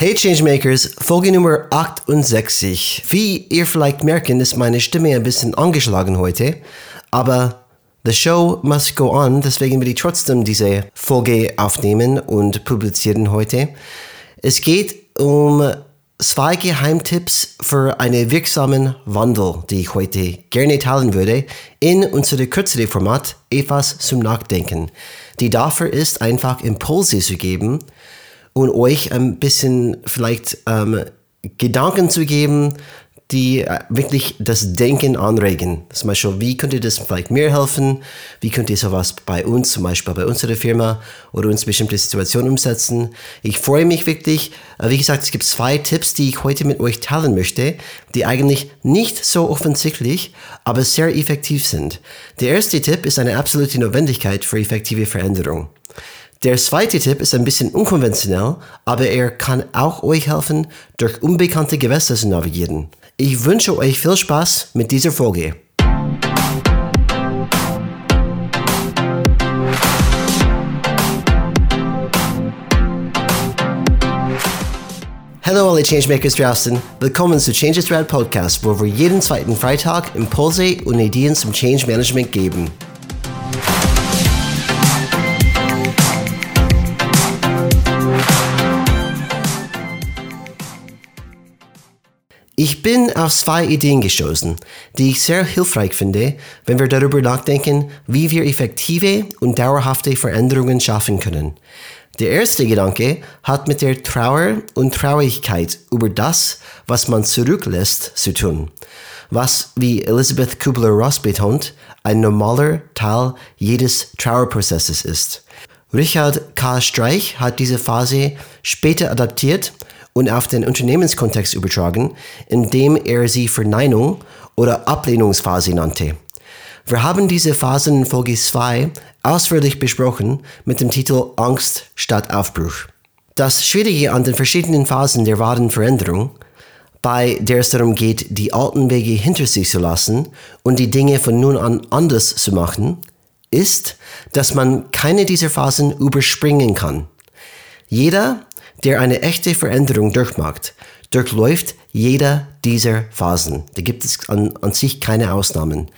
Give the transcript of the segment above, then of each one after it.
Hey Changemakers, Folge Nummer 68. Wie ihr vielleicht merken, ist meine Stimme ein bisschen angeschlagen heute, aber the show must go on, deswegen will ich trotzdem diese Folge aufnehmen und publizieren heute. Es geht um zwei Geheimtipps für einen wirksamen Wandel, die ich heute gerne teilen würde, in unser kürzere Format etwas zum Nachdenken. Die dafür ist, einfach Impulse zu geben, und euch ein bisschen vielleicht ähm, Gedanken zu geben, die äh, wirklich das Denken anregen. Zum Beispiel, wie könnte das vielleicht mir helfen? Wie könnte sowas bei uns, zum Beispiel bei unserer Firma oder uns bestimmte Situationen umsetzen? Ich freue mich wirklich. Äh, wie gesagt, es gibt zwei Tipps, die ich heute mit euch teilen möchte, die eigentlich nicht so offensichtlich, aber sehr effektiv sind. Der erste Tipp ist eine absolute Notwendigkeit für effektive Veränderung. Der zweite Tipp ist ein bisschen unkonventionell, aber er kann auch euch helfen, durch unbekannte Gewässer zu navigieren. Ich wünsche euch viel Spaß mit dieser Folge. Hallo alle Changemakers draußen, willkommen zu Change Thread Podcast, wo wir jeden zweiten Freitag Impulse und Ideen zum Change Management geben. Ich bin auf zwei Ideen gestoßen, die ich sehr hilfreich finde, wenn wir darüber nachdenken, wie wir effektive und dauerhafte Veränderungen schaffen können. Der erste Gedanke hat mit der Trauer und Traurigkeit über das, was man zurücklässt, zu tun, was, wie Elizabeth Kubler-Ross betont, ein normaler Teil jedes Trauerprozesses ist. Richard K. Streich hat diese Phase später adaptiert und auf den Unternehmenskontext übertragen, indem er sie Verneinung oder Ablehnungsphase nannte. Wir haben diese Phasen in Folge 2 ausführlich besprochen mit dem Titel Angst statt Aufbruch. Das Schwierige an den verschiedenen Phasen der wahren Veränderung, bei der es darum geht, die alten Wege hinter sich zu lassen und die Dinge von nun an anders zu machen, ist, dass man keine dieser Phasen überspringen kann. Jeder der eine echte Veränderung durchmacht, durchläuft jeder dieser Phasen. Da gibt es an, an sich keine Ausnahmen.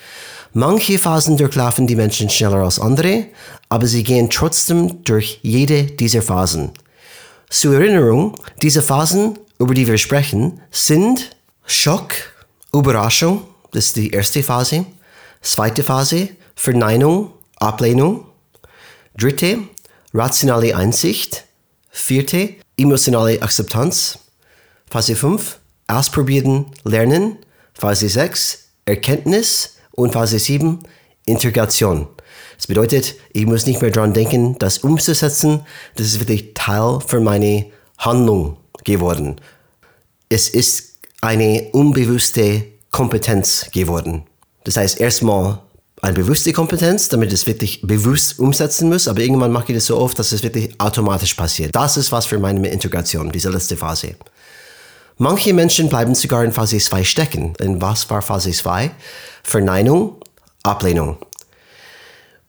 Manche Phasen durchlaufen die Menschen schneller als andere, aber sie gehen trotzdem durch jede dieser Phasen. Zur Erinnerung, diese Phasen, über die wir sprechen, sind Schock, Überraschung, das ist die erste Phase, zweite Phase, Verneinung, Ablehnung, dritte, rationale Einsicht, vierte, emotionale Akzeptanz. Phase 5, ausprobieren, lernen. Phase 6, Erkenntnis. Und Phase 7, Integration. Das bedeutet, ich muss nicht mehr daran denken, das umzusetzen. Das ist wirklich Teil für meine Handlung geworden. Es ist eine unbewusste Kompetenz geworden. Das heißt, erstmal eine bewusste Kompetenz, damit es wirklich bewusst umsetzen muss, aber irgendwann mache ich das so oft, dass es wirklich automatisch passiert. Das ist was für meine Integration, diese letzte Phase. Manche Menschen bleiben sogar in Phase 2 stecken. In was war Phase 2? Verneinung, Ablehnung.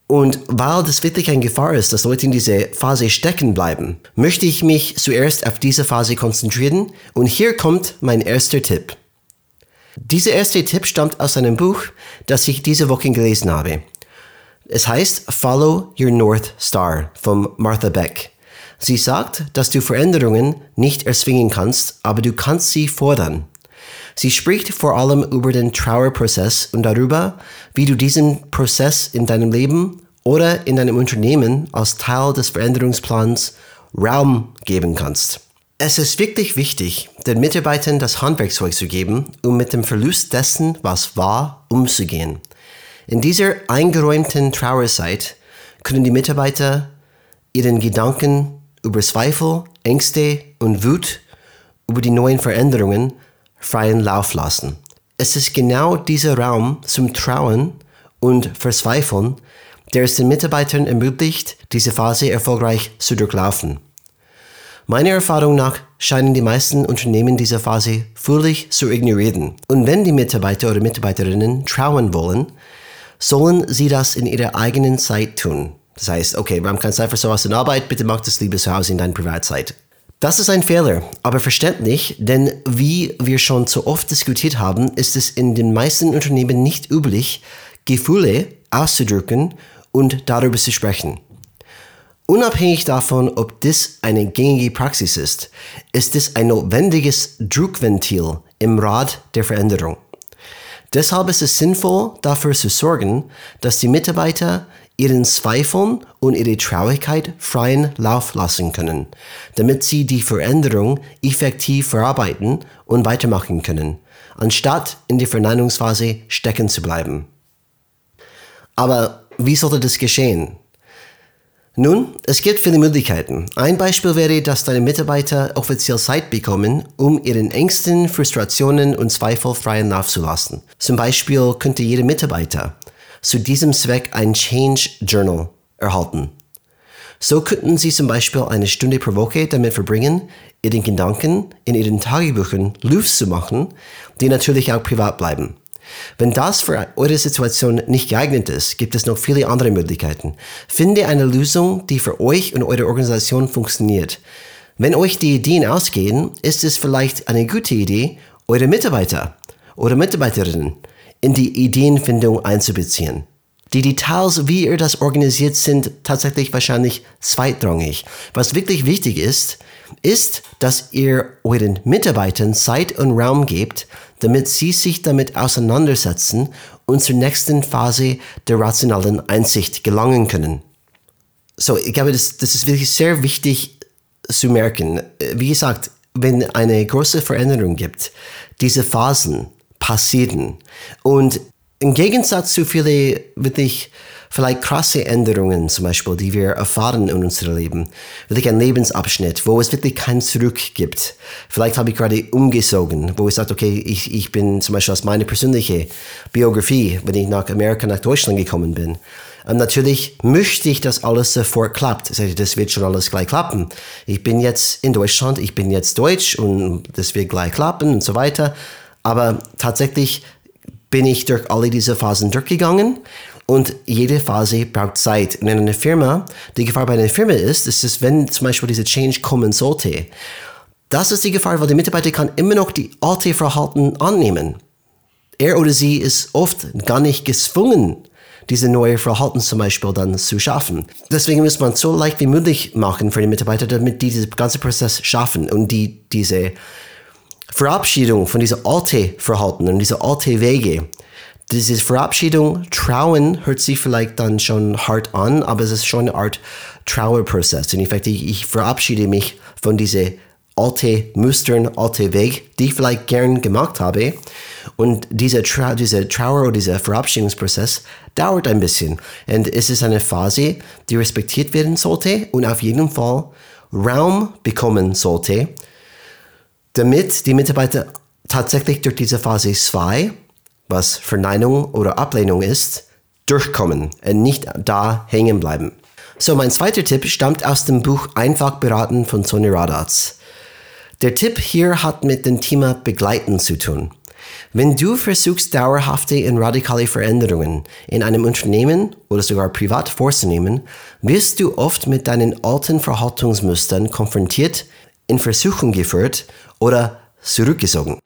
Und weil das wirklich eine Gefahr ist, dass Leute in diese Phase stecken bleiben, möchte ich mich zuerst auf diese Phase konzentrieren und hier kommt mein erster Tipp. Dieser erste Tipp stammt aus einem Buch, das ich diese Woche gelesen habe. Es heißt Follow Your North Star von Martha Beck. Sie sagt, dass du Veränderungen nicht erzwingen kannst, aber du kannst sie fordern. Sie spricht vor allem über den Trauerprozess und darüber, wie du diesen Prozess in deinem Leben oder in deinem Unternehmen als Teil des Veränderungsplans Raum geben kannst. Es ist wirklich wichtig, den Mitarbeitern das Handwerkzeug zu geben, um mit dem Verlust dessen, was war, umzugehen. In dieser eingeräumten Trauerzeit können die Mitarbeiter ihren Gedanken über Zweifel, Ängste und Wut über die neuen Veränderungen freien Lauf lassen. Es ist genau dieser Raum zum Trauen und Verzweifeln, der es den Mitarbeitern ermöglicht, diese Phase erfolgreich zu durchlaufen. Meiner Erfahrung nach scheinen die meisten Unternehmen diese Phase völlig zu ignorieren. Und wenn die Mitarbeiter oder Mitarbeiterinnen trauen wollen, sollen sie das in ihrer eigenen Zeit tun. Das heißt, okay, wir haben keine Zeit für sowas in Arbeit, bitte mach das lieber zu Hause in deiner Privatzeit. Das ist ein Fehler, aber verständlich, denn wie wir schon so oft diskutiert haben, ist es in den meisten Unternehmen nicht üblich, Gefühle auszudrücken und darüber zu sprechen. Unabhängig davon, ob das eine gängige Praxis ist, ist es ein notwendiges Druckventil im Rad der Veränderung. Deshalb ist es sinnvoll, dafür zu sorgen, dass die Mitarbeiter ihren Zweifeln und ihre Traurigkeit freien Lauf lassen können, damit sie die Veränderung effektiv verarbeiten und weitermachen können, anstatt in der Verneinungsphase stecken zu bleiben. Aber wie sollte das geschehen? Nun, es gibt viele Möglichkeiten. Ein Beispiel wäre, dass deine Mitarbeiter offiziell Zeit bekommen, um ihren Ängsten, Frustrationen und Zweifel freien Lauf zu lassen. Zum Beispiel könnte jeder Mitarbeiter zu diesem Zweck ein Change Journal erhalten. So könnten Sie zum Beispiel eine Stunde pro Woche damit verbringen, Ihren Gedanken in Ihren Tagebüchern Luft zu machen, die natürlich auch privat bleiben. Wenn das für eure Situation nicht geeignet ist, gibt es noch viele andere Möglichkeiten. Finde eine Lösung, die für euch und eure Organisation funktioniert. Wenn euch die Ideen ausgehen, ist es vielleicht eine gute Idee, eure Mitarbeiter oder Mitarbeiterinnen in die Ideenfindung einzubeziehen. Die Details, wie ihr das organisiert, sind tatsächlich wahrscheinlich zweitrangig. Was wirklich wichtig ist, ist, dass ihr euren Mitarbeitern Zeit und Raum gebt, damit sie sich damit auseinandersetzen und zur nächsten Phase der rationalen Einsicht gelangen können. So, ich glaube, das, das ist wirklich sehr wichtig zu merken. Wie gesagt, wenn eine große Veränderung gibt, diese Phasen passieren und im Gegensatz zu vielen wirklich vielleicht krasse Änderungen, zum Beispiel, die wir erfahren in unserem Leben. Wirklich ein Lebensabschnitt, wo es wirklich kein Zurück gibt. Vielleicht habe ich gerade umgezogen, wo ich sage, okay, ich, ich bin zum Beispiel aus meiner persönlichen Biografie, wenn ich nach Amerika, nach Deutschland gekommen bin. Und natürlich möchte ich, dass alles sofort klappt. Das wird schon alles gleich klappen. Ich bin jetzt in Deutschland, ich bin jetzt Deutsch und das wird gleich klappen und so weiter. Aber tatsächlich bin ich durch alle diese Phasen durchgegangen und jede Phase braucht Zeit. Und in einer Firma, die Gefahr bei einer Firma ist, ist es, wenn zum Beispiel diese Change kommen sollte, das ist die Gefahr, weil der Mitarbeiter kann immer noch die alte Verhalten annehmen. Er oder sie ist oft gar nicht gezwungen, diese neue Verhalten zum Beispiel dann zu schaffen. Deswegen muss man so leicht wie möglich machen für die Mitarbeiter, damit die diesen ganzen Prozess schaffen und die diese Verabschiedung von dieser alten Verhalten und dieser alten Wege. Diese Verabschiedung, Trauen hört sich vielleicht dann schon hart an, aber es ist schon eine Art Trauerprozess. Und in fact, ich, ich verabschiede mich von diese alte Mustern, alte Weg, die ich vielleicht gern gemacht habe. Und dieser, Tra diese Trauer oder dieser Verabschiedungsprozess dauert ein bisschen. Und es ist eine Phase, die respektiert werden sollte und auf jeden Fall Raum bekommen sollte, damit die Mitarbeiter tatsächlich durch diese Phase 2, was Verneinung oder Ablehnung ist, durchkommen und nicht da hängen bleiben. So, mein zweiter Tipp stammt aus dem Buch Einfach beraten von Sonny Radatz. Der Tipp hier hat mit dem Thema Begleiten zu tun. Wenn du versuchst, dauerhafte und radikale Veränderungen in einem Unternehmen oder sogar privat vorzunehmen, wirst du oft mit deinen alten Verhaltensmustern konfrontiert, in Versuchung geführt oder zurückgezogen.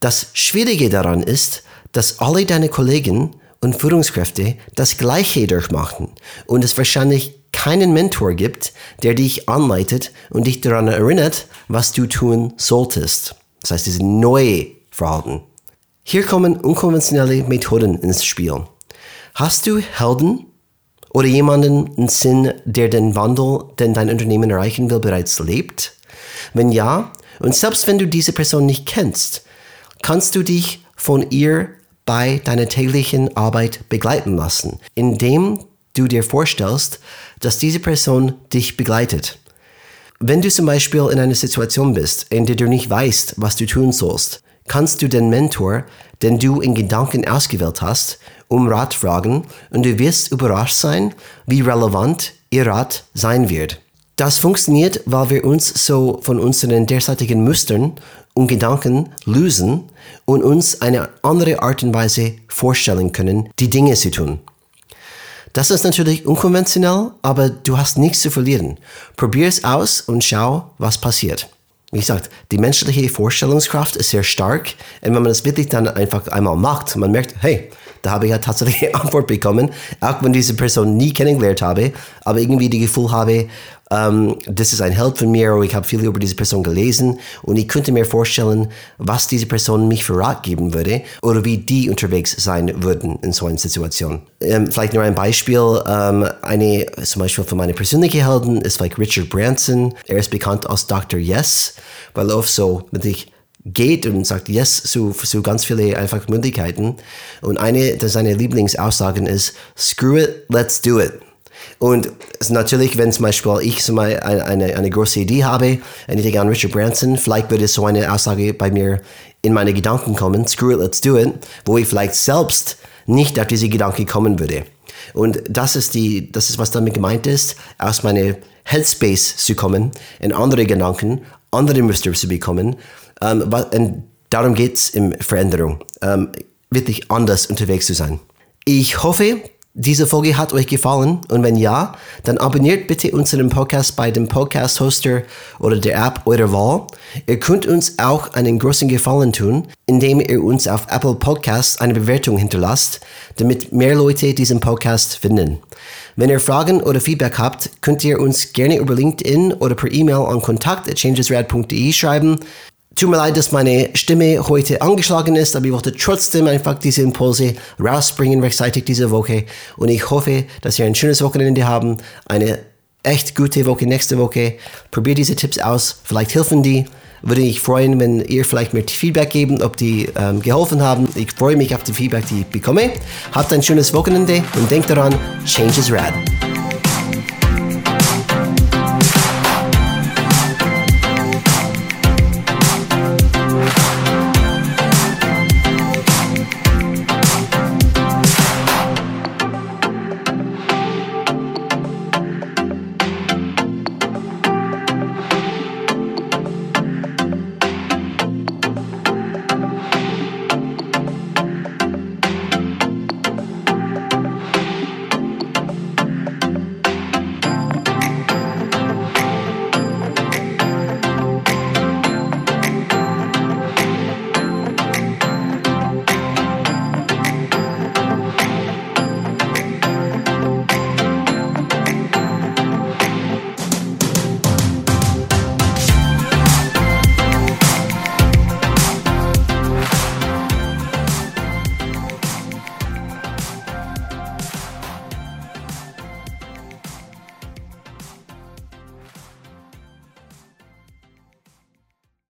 Das Schwierige daran ist, dass alle deine Kollegen und Führungskräfte das Gleiche durchmachen und es wahrscheinlich keinen Mentor gibt, der dich anleitet und dich daran erinnert, was du tun solltest. Das heißt, diese neue Verhalten. Hier kommen unkonventionelle Methoden ins Spiel. Hast du Helden oder jemanden im Sinn, der den Wandel, den dein Unternehmen erreichen will, bereits lebt? Wenn ja, und selbst wenn du diese Person nicht kennst, kannst du dich von ihr bei deiner täglichen Arbeit begleiten lassen, indem du dir vorstellst, dass diese Person dich begleitet. Wenn du zum Beispiel in einer Situation bist, in der du nicht weißt, was du tun sollst, kannst du den Mentor, den du in Gedanken ausgewählt hast, um Rat fragen und du wirst überrascht sein, wie relevant ihr Rat sein wird. Das funktioniert, weil wir uns so von unseren derzeitigen Mustern und Gedanken lösen und uns eine andere Art und Weise vorstellen können, die Dinge zu tun. Das ist natürlich unkonventionell, aber du hast nichts zu verlieren. Probier es aus und schau, was passiert. Wie gesagt, die menschliche Vorstellungskraft ist sehr stark und wenn man das wirklich dann einfach einmal macht, man merkt, hey, da habe ich ja tatsächlich Antwort bekommen, auch wenn diese Person nie kennengelernt habe, aber irgendwie die Gefühl habe, ähm, das ist ein Held von mir oder ich habe viel über diese Person gelesen und ich könnte mir vorstellen, was diese Person mich für Rat geben würde oder wie die unterwegs sein würden in so einer Situation. Ähm, vielleicht nur ein Beispiel, ähm, eine, zum Beispiel für meine persönliche Helden ist vielleicht Richard Branson. Er ist bekannt als Dr. Yes, weil er oft so mit sich geht und sagt Yes zu, zu ganz viele einfach Möglichkeiten. Und eine seiner Lieblingsaussagen ist, screw it, let's do it. Und natürlich, wenn zum Beispiel ich so mal eine, eine, große Idee habe, und ich an Richard Branson, vielleicht würde so eine Aussage bei mir in meine Gedanken kommen, screw it, let's do it, wo ich vielleicht selbst nicht auf diese Gedanken kommen würde. Und das ist die, das ist was damit gemeint ist, aus meiner Headspace zu kommen, in andere Gedanken, andere Muster zu bekommen. Ähm, und darum geht es in Veränderung, ähm, wirklich anders unterwegs zu sein. Ich hoffe, diese Folge hat euch gefallen und wenn ja, dann abonniert bitte unseren Podcast bei dem Podcast-Hoster oder der App eurer Wahl. Ihr könnt uns auch einen großen Gefallen tun, indem ihr uns auf Apple Podcasts eine Bewertung hinterlasst, damit mehr Leute diesen Podcast finden. Wenn ihr Fragen oder Feedback habt, könnt ihr uns gerne über LinkedIn oder per E-Mail an kontakt.changesrad.de schreiben. Tut mir leid, dass meine Stimme heute angeschlagen ist, aber ich wollte trotzdem einfach diese Impulse rausbringen rechtzeitig diese Woche. Und ich hoffe, dass ihr ein schönes Wochenende haben, eine echt gute Woche nächste Woche. Probiert diese Tipps aus, vielleicht helfen die. Würde ich freuen, wenn ihr vielleicht mir Feedback geben, ob die ähm, geholfen haben. Ich freue mich auf die Feedback, die ich bekomme. Habt ein schönes Wochenende und denkt daran, Change is Rad.